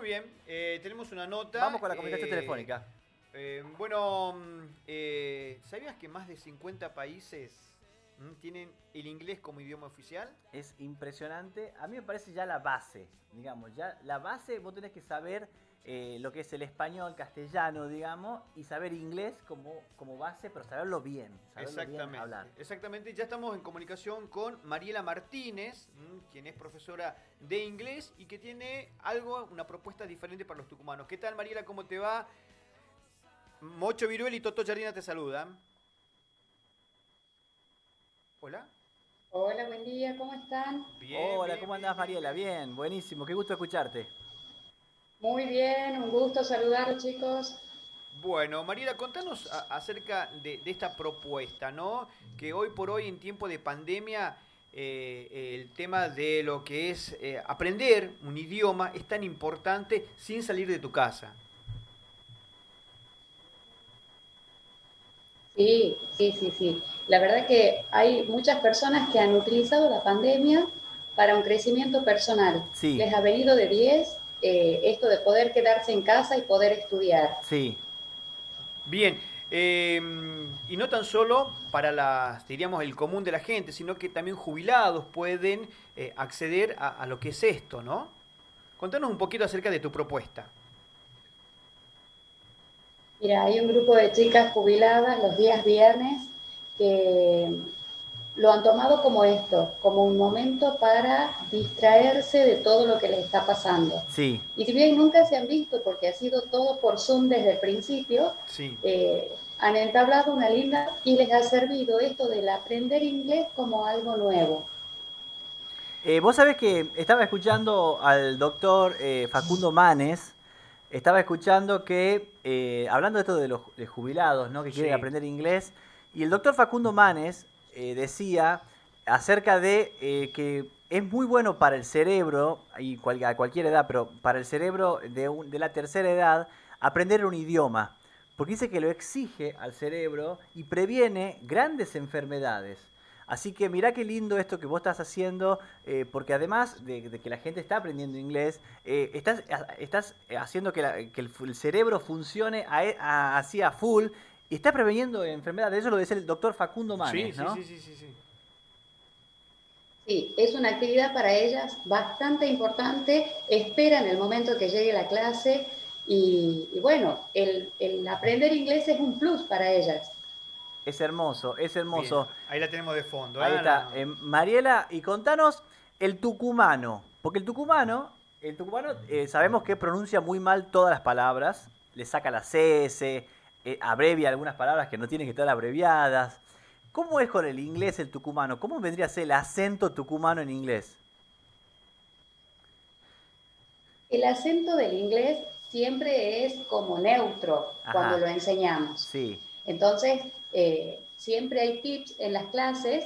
Muy bien, eh, tenemos una nota. Vamos con la comunicación eh, telefónica. eh, bueno, mm, ¿sabías que más de 50 países mm, tienen el inglés como idioma oficial? Es impresionante. A mí me parece ya la base, digamos, ya la base vos tenés que saber eh, lo que es el español, castellano, digamos, y saber inglés como, como base, pero saberlo bien, saberlo bien Exactamente. hablar. Exactamente, ya estamos en comunicación con Mariela Martínez, mm, quien es profesora de inglés y que tiene algo, una propuesta diferente para los tucumanos. ¿Qué tal Mariela? ¿Cómo te va? Mocho Viruel y Toto Jardina te saludan. Hola. Hola, buen día, ¿cómo están? Bien, Hola, bien, ¿cómo bien, andás, bien, Mariela? Bien, buenísimo, qué gusto escucharte. Muy bien, un gusto saludarlos, chicos. Bueno, Mariela, contanos a- acerca de, de esta propuesta, ¿no? Que hoy por hoy, en tiempo de pandemia, eh, el tema de lo que es eh, aprender un idioma es tan importante sin salir de tu casa. Sí, sí, sí, sí. La verdad que hay muchas personas que han utilizado la pandemia para un crecimiento personal. Sí. Les ha venido de 10 eh, esto de poder quedarse en casa y poder estudiar. Sí, Bien, eh, y no tan solo para las, diríamos, el común de la gente, sino que también jubilados pueden eh, acceder a, a lo que es esto, ¿no? Contanos un poquito acerca de tu propuesta. Mira, hay un grupo de chicas jubiladas los días viernes que lo han tomado como esto, como un momento para distraerse de todo lo que les está pasando. sí, Y si bien nunca se han visto, porque ha sido todo por Zoom desde el principio, Sí. eh, han entablado una linda y les ha servido esto del aprender inglés como algo nuevo. Eh, vos sabés que estaba escuchando al doctor eh, Facundo Manes, estaba escuchando que, eh, hablando de esto de los de jubilados, ¿no? Que quieren Sí. aprender inglés, y el doctor Facundo Manes eh, decía acerca de eh, que es muy bueno para el cerebro, y cual- a cualquier edad, pero para el cerebro de, un- de la tercera edad, aprender un idioma, porque dice que lo exige al cerebro y previene grandes enfermedades. Así que mirá qué lindo esto que vos estás haciendo, eh, porque además de, que la gente está aprendiendo inglés, eh, estás, estás haciendo que, el, cerebro funcione así a full y está preveniendo enfermedades. Eso lo dice el doctor Facundo Manes, sí, ¿no? sí, sí, sí, sí. Sí, es una actividad para ellas bastante importante. Esperan el momento que llegue la clase y, y bueno, el, el aprender inglés es un plus para ellas. Es hermoso, es hermoso. Bien, Ahí la tenemos de fondo. Ahí ¿eh? está. No, no. Eh, Mariela, y contanos el tucumano. Porque el tucumano, el tucumano eh, sabemos que pronuncia muy mal todas las palabras, le saca la CS, eh, abrevia algunas palabras que no tienen que estar abreviadas. ¿Cómo es con el inglés el tucumano? ¿Cómo vendría a ser el acento tucumano en inglés? El acento del inglés siempre es como neutro Ajá. cuando lo enseñamos. Sí, Entonces, eh, siempre hay tips en las clases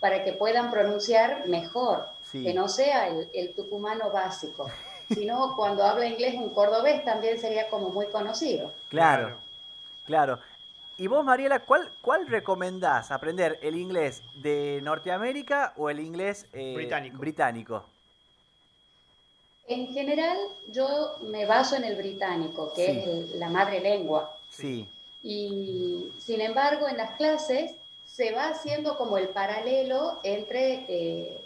para que puedan pronunciar mejor, Sí. que no sea el, el tucumano básico, sino cuando habla inglés un cordobés también sería como muy conocido. claro, claro. Y vos, Mariela, ¿cuál, cuál recomendás aprender? ¿El inglés de Norteamérica o el inglés eh, Británico. británico? En general, yo me baso en el británico, que Sí. es el- la madre lengua. Sí, Y sin embargo, en las clases se va haciendo como el paralelo entre eh,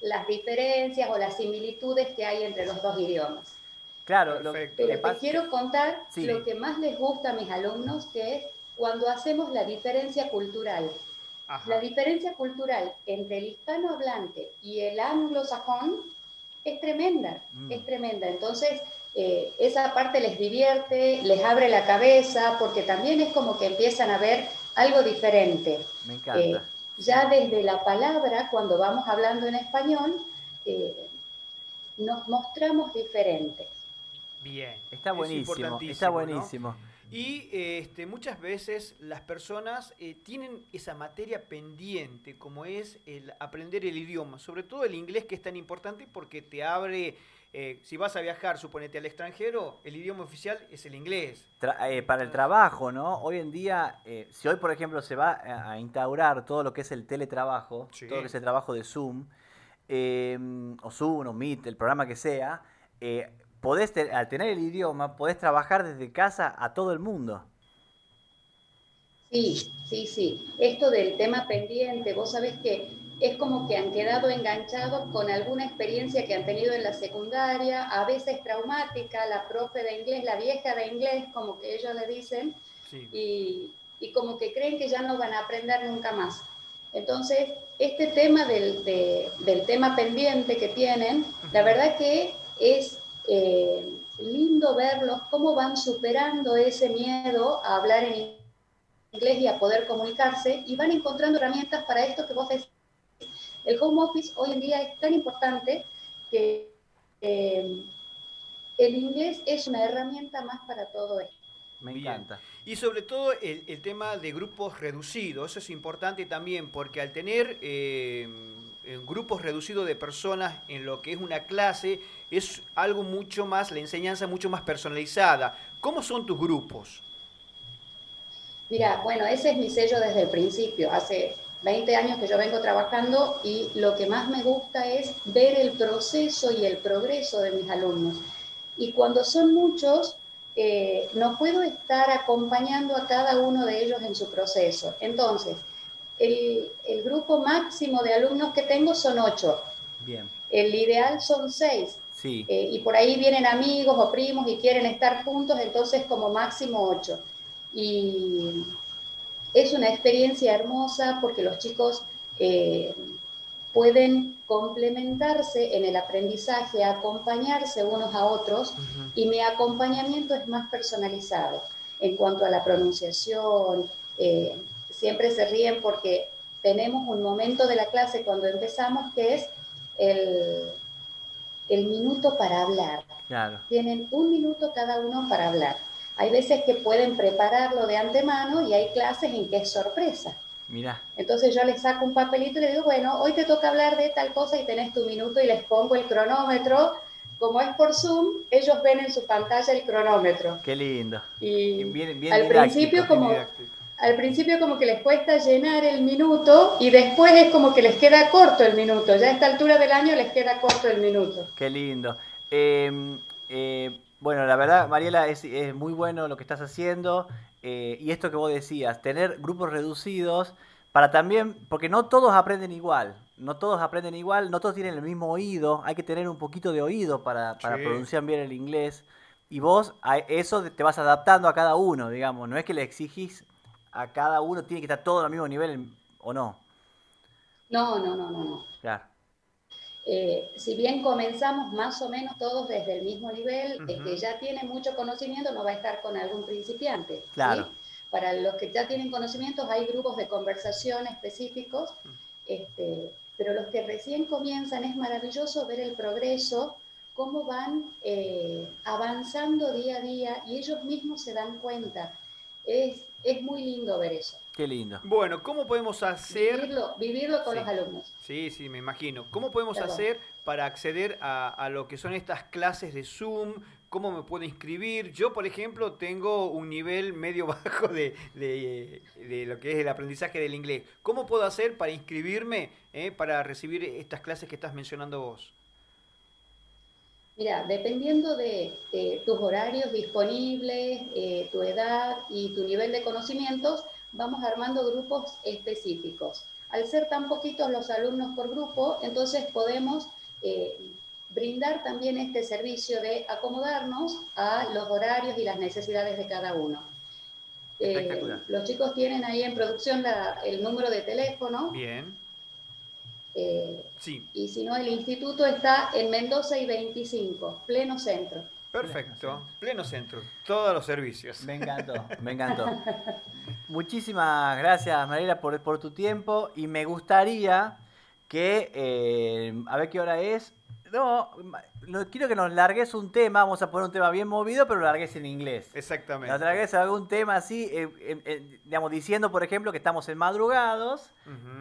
las diferencias o las similitudes que hay entre los dos idiomas. Claro. lo- Perfecto. Pero que te quiero contar Sí. lo que más les gusta a mis alumnos, que es cuando hacemos la diferencia cultural. Ajá. La diferencia cultural entre el hispanohablante y el anglosajón es tremenda, Mm. es tremenda. Entonces, eh, esa parte les divierte, les abre la cabeza, porque también es como que empiezan a ver algo diferente. Me encanta. Eh, ya desde la palabra, cuando vamos hablando en español, eh, nos mostramos diferentes. Bien. Está Es buenísimo, está ¿no? buenísimo. Y este, muchas veces las personas eh, tienen esa materia pendiente, como es el aprender el idioma, sobre todo el inglés que es tan importante porque te abre, eh, si vas a viajar, suponete al extranjero, el idioma oficial es el inglés. Tra- eh, para el trabajo, ¿no? Hoy en día, si hoy, por ejemplo, se va a, instaurar todo lo que es el teletrabajo, Sí. todo lo que es el trabajo de Zoom, o Zoom, o Meet, el programa que sea, eh, podés, al tener el idioma, podés trabajar desde casa a todo el mundo. Sí, sí, sí. Esto del tema pendiente, vos sabés que es como que han quedado enganchados con alguna experiencia que han tenido en la secundaria, a veces traumática, la profe de inglés, la vieja de inglés, como que ellos le dicen, y, y, como que creen que ya no van a aprender nunca más. Entonces, este tema del, del tema pendiente que tienen, la verdad que es eh, lindo verlos cómo van superando ese miedo a hablar en inglés y a poder comunicarse y van encontrando herramientas para esto que vos decís. El home office hoy en día es tan importante que eh, el inglés es una herramienta más para todo esto. Me encanta. Y sobre todo el, tema de grupos reducidos, eso es importante también, porque al tener eh, grupos reducidos de personas en lo que es una clase, es algo mucho más, la enseñanza mucho más personalizada. ¿Cómo son tus grupos? Mira, bueno, ese es mi sello desde el principio. Hace 20 años que yo vengo trabajando y lo que más me gusta es ver el proceso y el progreso de mis alumnos. Y cuando son muchos, eh, no puedo estar acompañando a cada uno de ellos en su proceso. Entonces, el, el grupo máximo de alumnos que tengo son ocho. Bien. El ideal son seis. Sí. Eh, y por ahí vienen amigos o primos y quieren estar juntos, entonces como máximo ocho. Y es una experiencia hermosa porque los chicos eh, pueden complementarse en el aprendizaje, acompañarse unos a otros y mi acompañamiento es más personalizado en cuanto a la pronunciación. Eh, siempre se ríen porque tenemos un momento de la clase cuando empezamos que es el, el minuto para hablar. Tienen un minuto cada uno para hablar. Hay veces que pueden prepararlo de antemano y hay clases en que es sorpresa. Mira. Entonces yo les saco un papelito y les digo, bueno, hoy te toca hablar de tal cosa y tenés tu minuto y les pongo el cronómetro. Como es por Zoom, ellos ven en su pantalla el cronómetro. Qué lindo. Y al principio como al principio como que les cuesta llenar el minuto y después es como que les queda corto el minuto. Ya a esta altura del año les queda corto el minuto. Qué lindo. Em, eh, bueno, la verdad, Mariela, es, muy bueno lo que estás haciendo. Eh, y esto que vos decías, tener grupos reducidos para también, porque no todos aprenden igual, no todos aprenden igual, no todos tienen el mismo oído, hay que tener un poquito de oído para, para pronunciar bien el inglés. Y vos a eso te vas adaptando a cada uno, digamos, no es que le exigís a cada uno tiene que estar todo al mismo nivel o no? No, no, no, no, no. Claro. Eh, si bien comenzamos más o menos todos desde el mismo nivel, el que ya tiene mucho conocimiento no va a estar con algún principiante. Claro. Para los que ya tienen conocimientos hay grupos de conversación específicos, este, pero los que recién comienzan es maravilloso ver el progreso, cómo van eh, avanzando día a día y ellos mismos se dan cuenta. Es, es muy lindo ver eso. Qué lindo. Bueno, ¿cómo podemos hacer... Vivirlo, vivirlo con los alumnos. Sí, sí, me imagino. ¿Cómo podemos hacer para acceder a, lo que son estas clases de Zoom? ¿Cómo me puedo inscribir? Yo, por ejemplo, tengo un nivel medio bajo de, lo que es el aprendizaje del inglés. ¿Cómo puedo hacer para inscribirme eh, para recibir estas clases que estás mencionando vos? Mira, dependiendo de tus horarios disponibles, eh, tu edad y tu nivel de conocimientos, vamos armando grupos específicos. Al ser tan poquitos los alumnos por grupo, entonces podemos eh, brindar también este servicio de acomodarnos a los horarios y las necesidades de cada uno. Eh, los chicos tienen ahí en producción el número de teléfono. Bien. Eh, Y si no, el instituto está en Mendoza y 25, pleno centro. Perfecto, pleno centro, todos los servicios. Me encantó, me encantó. Muchísimas gracias, Mariela, por, por tu tiempo y me gustaría que, eh, a ver qué hora es, no, no, quiero que nos largues un tema, vamos a poner un tema bien movido, pero lo largues en inglés. Exactamente. Nos largues algún tema así, eh, eh, digamos, diciendo, por ejemplo, que estamos en madrugados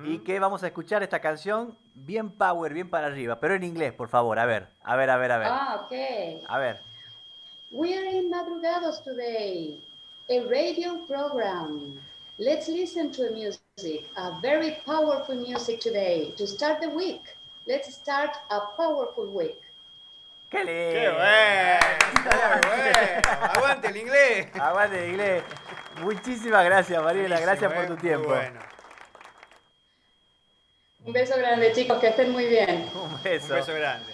y que vamos a escuchar esta canción bien power, bien para arriba, pero en inglés, por favor, a ver, a ver, a ver, a ver. Ah, ok. A ver. We are in madrugados today, a radio program. Let's listen to a music, a very powerful music today to start the week. Let's start a powerful week. ¡Qué lindo! ¡Qué bueno! ¡Qué bueno! ¡Aguante el inglés! Aguante el inglés. Muchísimas gracias, Mariela. Gracias por Buenísimo, tu ¿eh? tiempo. Muy bueno. Un beso grande, chicos, que estén muy bien. Un beso. Un beso grande.